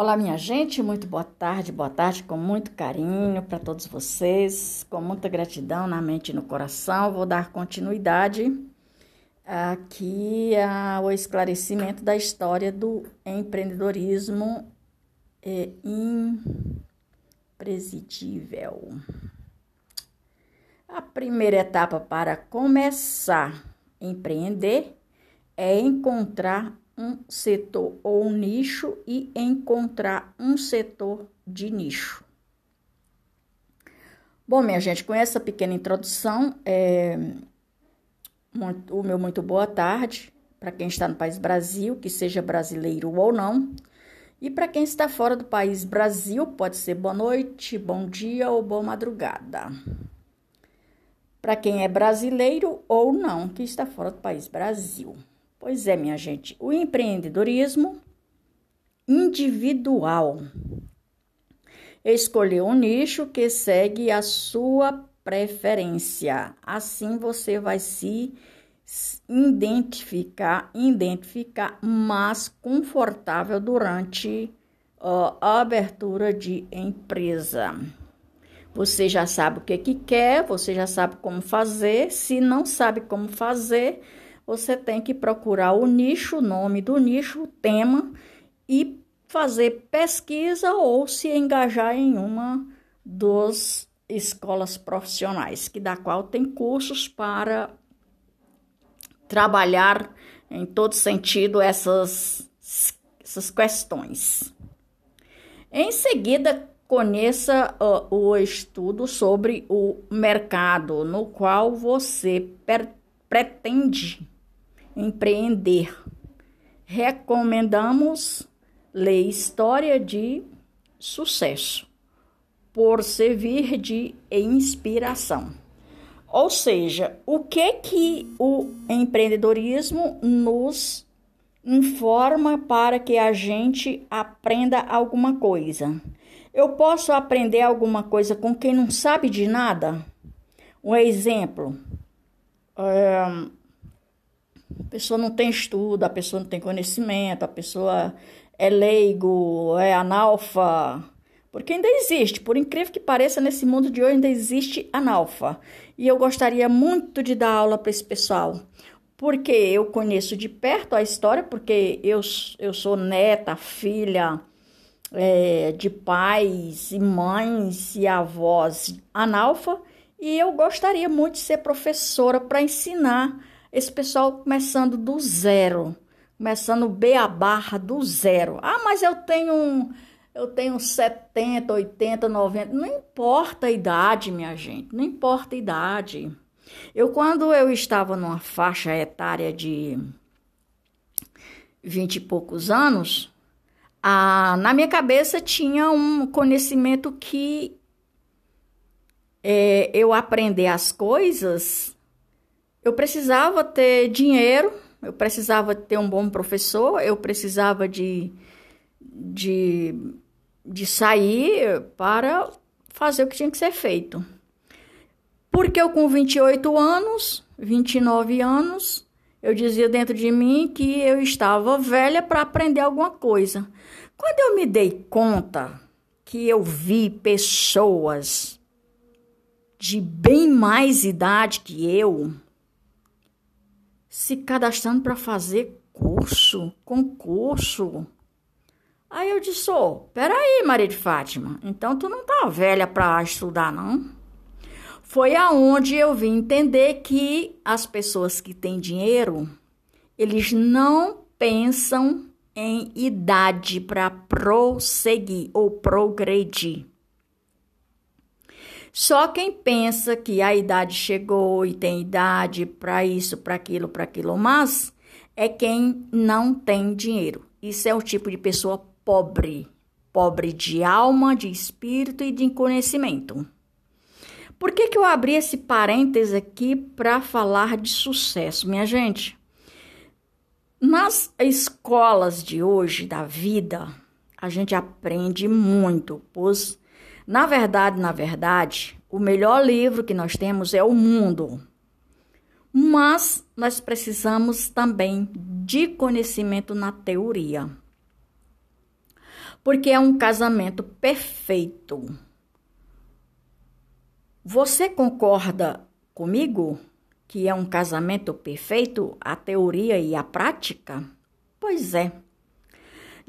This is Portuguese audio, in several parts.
Olá, minha gente, muito boa tarde, boa tarde, com muito carinho para todos vocês, com muita gratidão na mente e no coração. Vou dar continuidade aqui ao esclarecimento da história do empreendedorismo é. A primeira etapa para começar a empreender é encontrar um setor ou um nicho e encontrar um setor de nicho. Bom, minha gente, com essa pequena introdução, é, muito, o meu muito boa tarde para quem está no país Brasil, que seja brasileiro ou não. E para quem está fora do país Brasil, pode ser boa noite, bom dia ou boa madrugada. Para quem é brasileiro ou não, que está fora do país Brasil. Pois é, minha gente, o empreendedorismo individual escolher um nicho que segue a sua preferência. Assim você vai se identificar, identificar mais confortável durante a abertura de empresa. Você já sabe o que, que quer, você já sabe como fazer. Se não sabe como fazer, você tem que procurar o nicho, o nome do nicho, o tema e fazer pesquisa ou se engajar em uma das escolas profissionais, que da qual tem cursos para trabalhar em todo sentido essas, essas questões. Em seguida, conheça uh, o estudo sobre o mercado no qual você pretende empreender. Recomendamos ler História de Sucesso, por servir de inspiração. Ou seja, o que que o empreendedorismo nos informa para que a gente aprenda alguma coisa? Eu posso aprender alguma coisa com quem não sabe de nada? Um exemplo, um, a pessoa não tem estudo, a pessoa não tem conhecimento, a pessoa é leigo, é analfa. Porque ainda existe, por incrível que pareça, nesse mundo de hoje ainda existe analfa. E eu gostaria muito de dar aula para esse pessoal. Porque eu conheço de perto a história, porque eu, eu sou neta, filha é, de pais e mães e avós analfa. E eu gostaria muito de ser professora para ensinar esse pessoal começando do zero, começando B a barra do zero. Ah, mas eu tenho eu tenho 70, 80, 90, não importa a idade, minha gente, não importa a idade. Eu quando eu estava numa faixa etária de 20 e poucos anos, a, na minha cabeça tinha um conhecimento que é, eu aprender as coisas eu precisava ter dinheiro, eu precisava ter um bom professor, eu precisava de, de, de sair para fazer o que tinha que ser feito. Porque eu, com 28 anos, 29 anos, eu dizia dentro de mim que eu estava velha para aprender alguma coisa. Quando eu me dei conta que eu vi pessoas de bem mais idade que eu, se cadastrando para fazer curso, concurso. Aí eu disse: Ô, oh, peraí, Maria de Fátima, então tu não tá velha para estudar, não? Foi aonde eu vim entender que as pessoas que têm dinheiro, eles não pensam em idade para prosseguir ou progredir. Só quem pensa que a idade chegou e tem idade para isso, para aquilo, para aquilo, mas é quem não tem dinheiro. Isso é o tipo de pessoa pobre, pobre de alma, de espírito e de conhecimento. Por que, que eu abri esse parêntese aqui para falar de sucesso, minha gente? Nas escolas de hoje da vida, a gente aprende muito, pois na verdade, na verdade, o melhor livro que nós temos é O Mundo. Mas nós precisamos também de conhecimento na teoria. porque é um casamento perfeito. Você concorda comigo que é um casamento perfeito, a teoria e a prática? Pois é.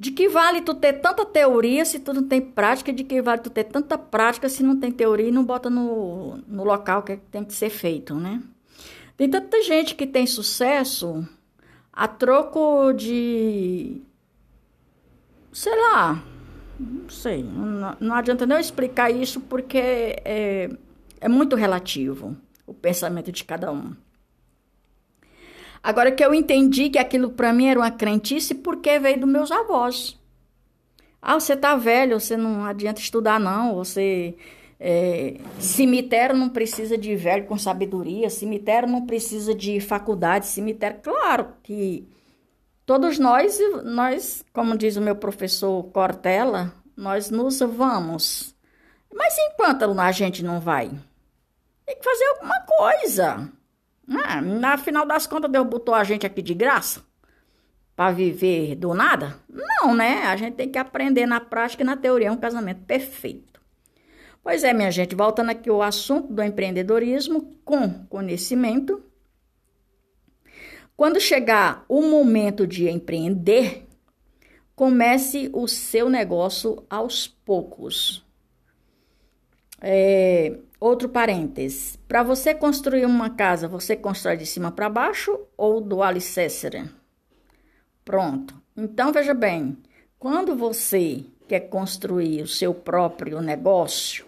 De que vale tu ter tanta teoria se tu não tem prática? De que vale tu ter tanta prática se não tem teoria e não bota no, no local que tem que ser feito, né? Tem tanta gente que tem sucesso a troco de. sei lá. Não sei. Não, não adianta nem eu explicar isso porque é, é muito relativo o pensamento de cada um. Agora que eu entendi que aquilo para mim era uma crentice porque veio dos meus avós. Ah, você tá velho, você não adianta estudar não, você é, cemitério não precisa de velho com sabedoria, cemitério não precisa de faculdade, cemitério, claro que todos nós, nós, como diz o meu professor Cortella, nós nos vamos. Mas enquanto a gente não vai, tem que fazer alguma coisa. Ah, na final das contas, Deus botou a gente aqui de graça para viver do nada? Não, né? A gente tem que aprender na prática e na teoria. É um casamento perfeito. Pois é, minha gente, voltando aqui ao assunto do empreendedorismo com conhecimento. Quando chegar o momento de empreender, comece o seu negócio aos poucos. É, Outro parênteses. Para você construir uma casa, você constrói de cima para baixo ou do alicerce? Pronto. Então, veja bem. Quando você quer construir o seu próprio negócio,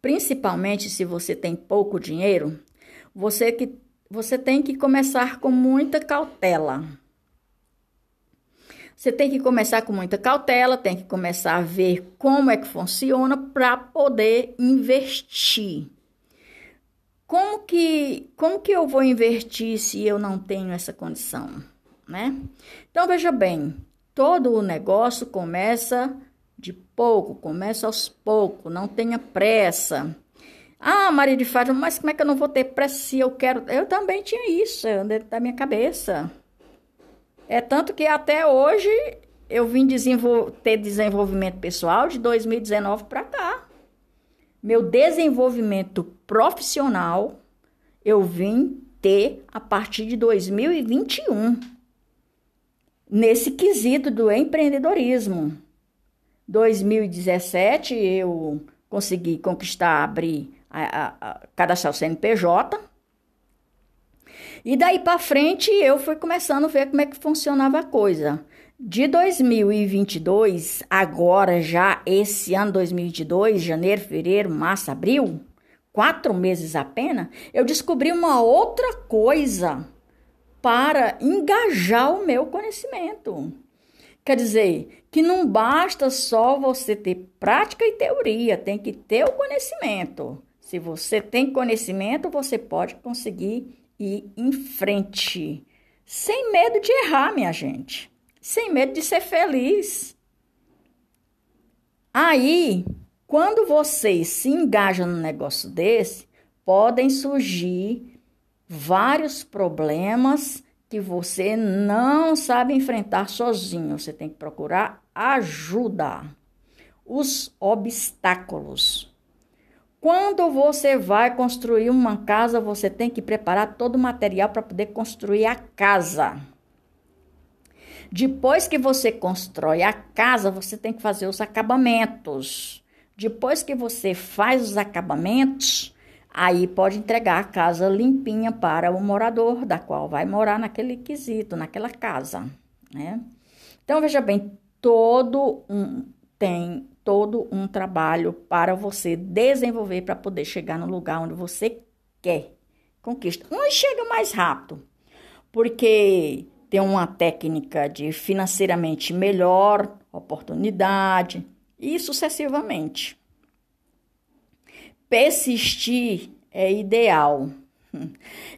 principalmente se você tem pouco dinheiro, você, que, você tem que começar com muita cautela. Você tem que começar com muita cautela, tem que começar a ver como é que funciona para poder investir. Como que, como que eu vou investir se eu não tenho essa condição, né? Então veja bem, todo o negócio começa de pouco, começa aos poucos, não tenha pressa. Ah, Maria de Fátima, mas como é que eu não vou ter pressa se eu quero? Eu também tinha isso dentro da minha cabeça. É tanto que até hoje eu vim desenvol ter desenvolvimento pessoal de 2019 para cá. Meu desenvolvimento profissional eu vim ter a partir de 2021. Nesse quesito do empreendedorismo. 2017 eu consegui conquistar, abrir, a, a, a cadastrar o CNPJ e daí para frente eu fui começando a ver como é que funcionava a coisa. De 2022, agora já esse ano 2022, janeiro, fevereiro, março, abril, quatro meses apenas, eu descobri uma outra coisa para engajar o meu conhecimento. Quer dizer, que não basta só você ter prática e teoria, tem que ter o conhecimento. Se você tem conhecimento, você pode conseguir e em frente, sem medo de errar, minha gente, sem medo de ser feliz. Aí, quando vocês se engajam num negócio desse, podem surgir vários problemas que você não sabe enfrentar sozinho. Você tem que procurar ajuda. Os obstáculos. Quando você vai construir uma casa, você tem que preparar todo o material para poder construir a casa. Depois que você constrói a casa, você tem que fazer os acabamentos. Depois que você faz os acabamentos, aí pode entregar a casa limpinha para o morador, da qual vai morar naquele quesito, naquela casa, né? Então veja bem, todo um tem todo um trabalho para você desenvolver para poder chegar no lugar onde você quer. Conquista. Um chega mais rápido, porque tem uma técnica de financeiramente melhor, oportunidade e sucessivamente. Persistir é ideal.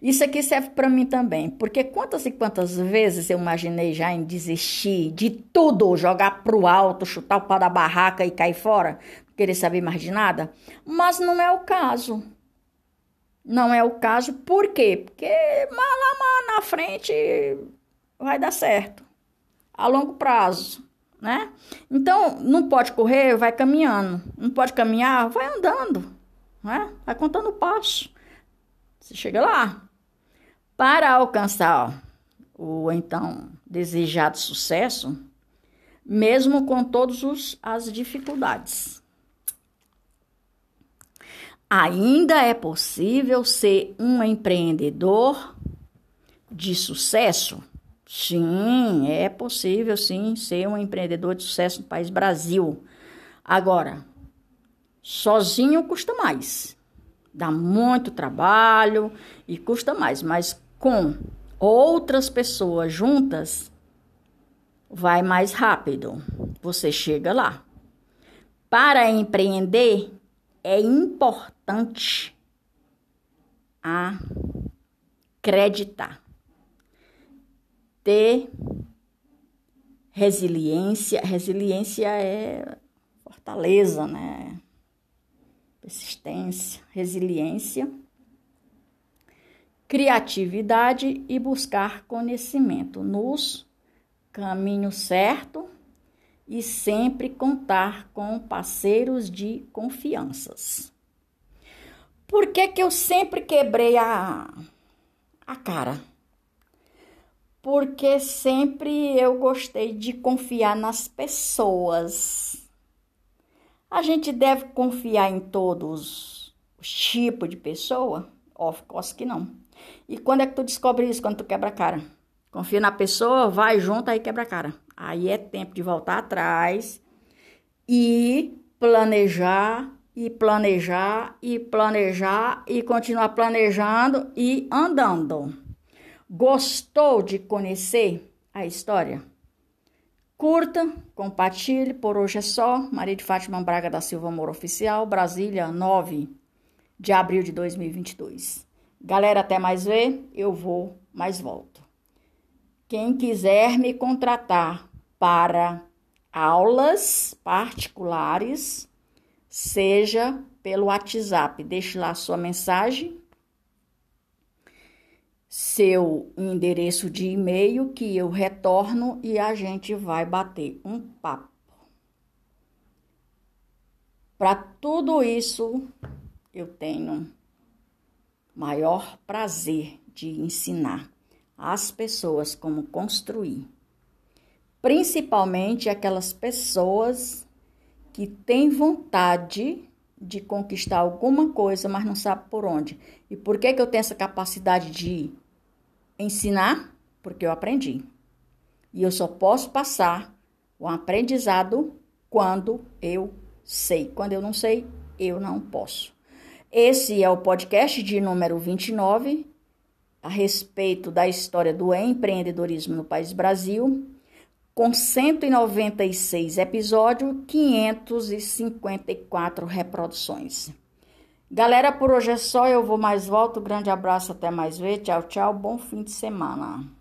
Isso aqui serve para mim também, porque quantas e quantas vezes eu imaginei já em desistir de tudo, jogar pro alto, chutar o pau da barraca e cair fora, querer saber mais de nada, mas não é o caso. Não é o caso, por quê? Porque lá na frente vai dar certo, a longo prazo, né? Então, não pode correr, vai caminhando. Não pode caminhar, vai andando, né? Vai contando passo. Você chega lá. Para alcançar o então desejado sucesso, mesmo com todas as dificuldades. Ainda é possível ser um empreendedor de sucesso? Sim, é possível sim ser um empreendedor de sucesso no país Brasil. Agora, sozinho custa mais. Dá muito trabalho e custa mais, mas com outras pessoas juntas vai mais rápido. Você chega lá. Para empreender é importante acreditar ter resiliência. Resiliência é fortaleza, né? Persistência, resiliência, criatividade e buscar conhecimento nos caminhos certos e sempre contar com parceiros de confianças. Por que, que eu sempre quebrei a, a cara? porque sempre eu gostei de confiar nas pessoas. A gente deve confiar em todos os tipos de pessoa? Of course que não. E quando é que tu descobre isso? Quando tu quebra a cara. Confia na pessoa, vai junto, aí quebra a cara. Aí é tempo de voltar atrás e planejar, e planejar, e planejar, e continuar planejando e andando. Gostou de conhecer a história? Curta, compartilhe, por hoje é só. Maria de Fátima Braga da Silva Amor Oficial, Brasília, 9 de abril de 2022. Galera, até mais ver, eu vou, mais volto. Quem quiser me contratar para aulas particulares, seja pelo WhatsApp, deixe lá sua mensagem seu endereço de e-mail que eu retorno e a gente vai bater um papo. Para tudo isso, eu tenho maior prazer de ensinar as pessoas como construir, principalmente aquelas pessoas que têm vontade de conquistar alguma coisa, mas não sabe por onde. E por que, que eu tenho essa capacidade de ensinar? Porque eu aprendi. E eu só posso passar o aprendizado quando eu sei. Quando eu não sei, eu não posso. Esse é o podcast de número 29 a respeito da história do empreendedorismo no país Brasil com 196 episódios, 554 reproduções. Galera, por hoje é só. Eu vou mais volto. Grande abraço, até mais ver. Tchau, tchau. Bom fim de semana.